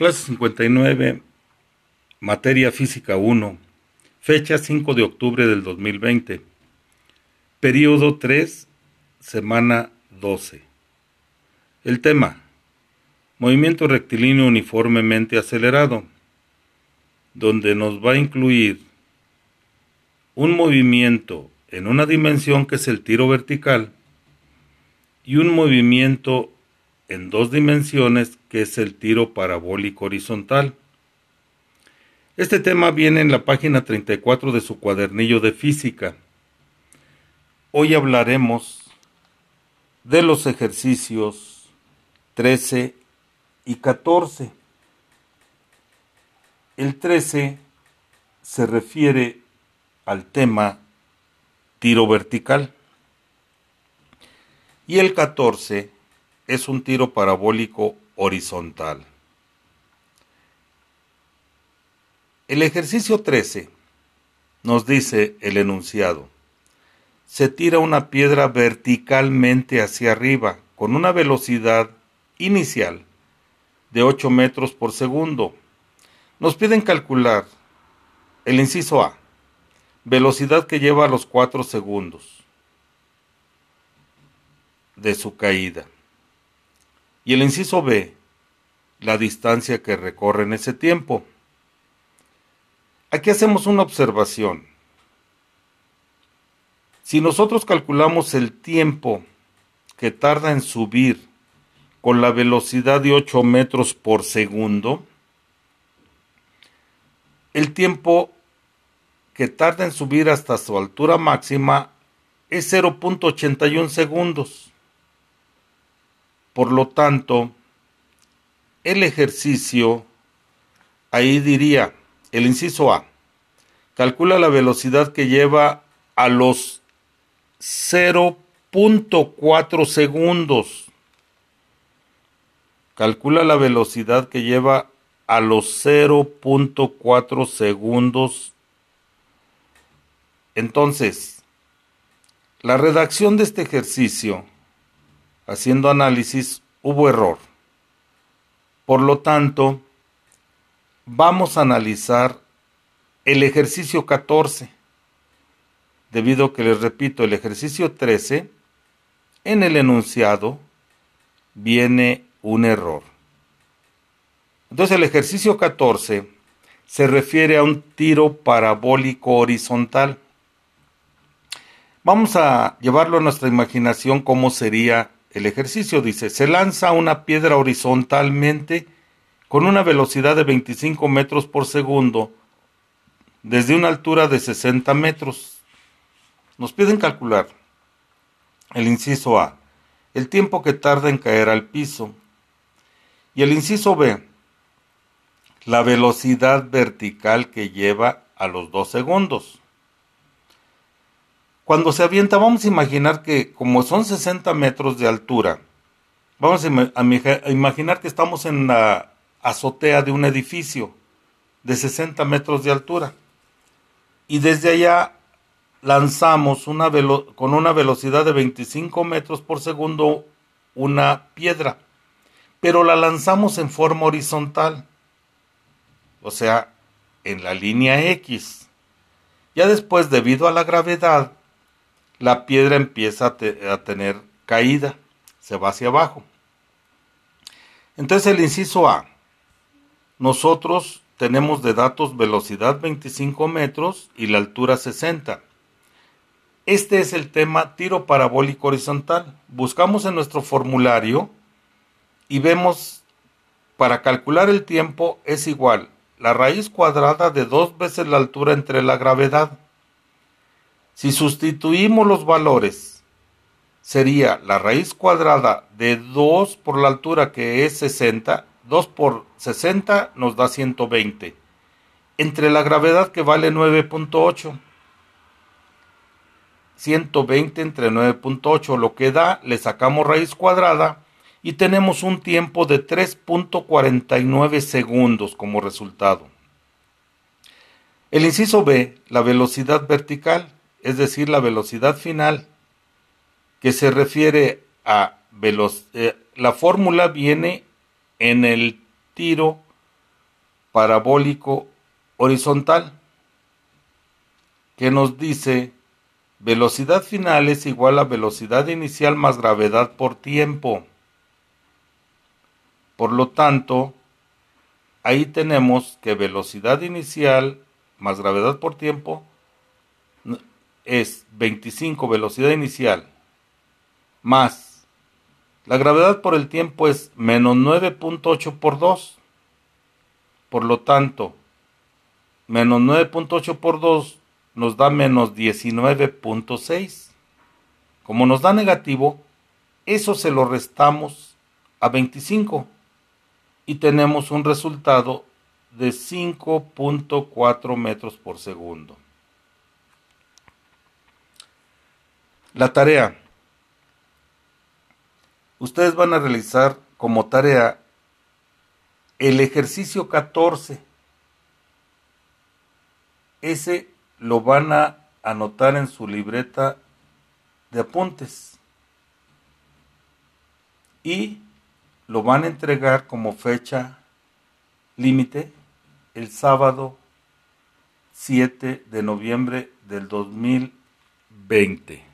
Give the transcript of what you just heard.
Clase 59, materia física 1, fecha 5 de octubre del 2020, periodo 3, semana 12. El tema, movimiento rectilíneo uniformemente acelerado, donde nos va a incluir un movimiento en una dimensión que es el tiro vertical y un movimiento en dos dimensiones, que es el tiro parabólico horizontal. Este tema viene en la página 34 de su cuadernillo de física. Hoy hablaremos de los ejercicios 13 y 14. El 13 se refiere al tema tiro vertical y el 14 es un tiro parabólico horizontal. El ejercicio 13 nos dice el enunciado. Se tira una piedra verticalmente hacia arriba con una velocidad inicial de 8 metros por segundo. Nos piden calcular el inciso A, velocidad que lleva a los 4 segundos de su caída. Y el inciso B, la distancia que recorre en ese tiempo. Aquí hacemos una observación. Si nosotros calculamos el tiempo que tarda en subir con la velocidad de 8 metros por segundo, el tiempo que tarda en subir hasta su altura máxima es 0.81 segundos. Por lo tanto, el ejercicio, ahí diría, el inciso A, calcula la velocidad que lleva a los 0.4 segundos. Calcula la velocidad que lleva a los 0.4 segundos. Entonces, la redacción de este ejercicio haciendo análisis, hubo error. Por lo tanto, vamos a analizar el ejercicio 14, debido a que les repito, el ejercicio 13, en el enunciado viene un error. Entonces el ejercicio 14 se refiere a un tiro parabólico horizontal. Vamos a llevarlo a nuestra imaginación cómo sería el ejercicio dice, se lanza una piedra horizontalmente con una velocidad de 25 metros por segundo desde una altura de 60 metros. Nos piden calcular el inciso A, el tiempo que tarda en caer al piso. Y el inciso B, la velocidad vertical que lleva a los dos segundos. Cuando se avienta, vamos a imaginar que como son 60 metros de altura, vamos a, imaginar que estamos en la azotea de un edificio de 60 metros de altura. Y desde allá lanzamos con una velocidad de 25 metros por segundo una piedra, pero la lanzamos en forma horizontal, o sea, en la línea X. Ya después, debido a la gravedad, la piedra empieza a, tener caída, se va hacia abajo. Entonces el inciso A, nosotros tenemos de datos velocidad 25 metros y la altura 60. Este es el tema tiro parabólico horizontal. Buscamos en nuestro formulario y vemos para calcular el tiempo es igual la raíz cuadrada de dos veces la altura entre la gravedad. Si sustituimos los valores, sería la raíz cuadrada de 2 por la altura que es 60, 2 por 60 nos da 120, entre la gravedad que vale 9.8. 120 entre 9.8, lo que da, le sacamos raíz cuadrada y tenemos un tiempo de 3.49 segundos como resultado. El inciso B, la velocidad vertical, es decir, la velocidad final, que se refiere a. Eh, la fórmula viene en el tiro parabólico horizontal que nos dice velocidad final es igual a velocidad inicial más gravedad por tiempo. Por lo tanto, ahí tenemos que velocidad inicial más gravedad por tiempo es 25 velocidad inicial más la gravedad por el tiempo es menos 9.8 por 2. Por lo tanto, menos 9.8 por 2 nos da menos 19.6. Como nos da negativo, eso se lo restamos a 25 y tenemos un resultado de 5.4 metros por segundo. La tarea. Ustedes van a realizar como tarea el ejercicio 14. Ese lo van a anotar en su libreta de apuntes y lo van a entregar como fecha límite el sábado 7 de noviembre del 2020.